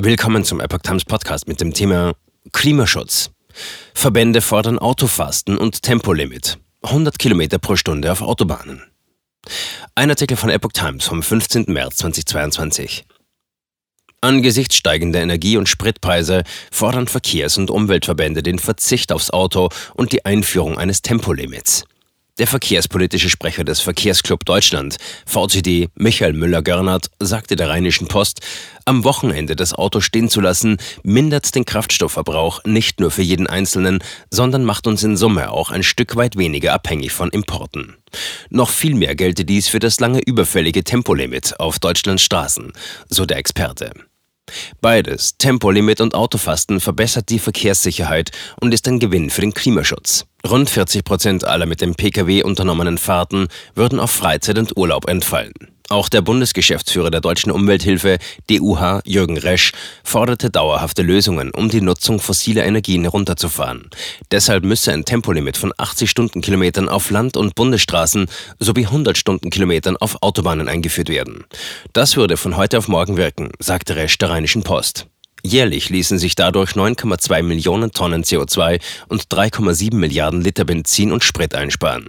Willkommen zum Epoch Times Podcast mit dem Thema Klimaschutz. Verbände fordern Autofasten und Tempolimit. 100 Kilometer pro Stunde auf Autobahnen. Ein Artikel von Epoch Times vom 15. März 2022. Angesichts steigender Energie- und Spritpreise fordern Verkehrs- und Umweltverbände den Verzicht aufs Auto und die Einführung eines Tempolimits. Der verkehrspolitische Sprecher des Verkehrsclub Deutschland, VCD, Michael Müller-Görnert, sagte der Rheinischen Post, am Wochenende das Auto stehen zu lassen, mindert den Kraftstoffverbrauch nicht nur für jeden Einzelnen, sondern macht uns in Summe auch ein Stück weit weniger abhängig von Importen. Noch viel mehr gelte dies für das lange überfällige Tempolimit auf Deutschlands Straßen, so der Experte. Beides, Tempolimit und Autofasten, verbessert die Verkehrssicherheit und ist ein Gewinn für den Klimaschutz. Rund 40 Prozent aller mit dem Pkw unternommenen Fahrten würden auf Freizeit und Urlaub entfallen. Auch der Bundesgeschäftsführer der Deutschen Umwelthilfe, DUH, Jürgen Resch, forderte dauerhafte Lösungen, um die Nutzung fossiler Energien herunterzufahren. Deshalb müsse ein Tempolimit von 80 Stundenkilometern auf Land- und Bundesstraßen sowie 100 Stundenkilometern auf Autobahnen eingeführt werden. Das würde von heute auf morgen wirken, sagte Resch der Rheinischen Post. Jährlich ließen sich dadurch 9,2 Millionen Tonnen CO2 und 3,7 Milliarden Liter Benzin und Sprit einsparen.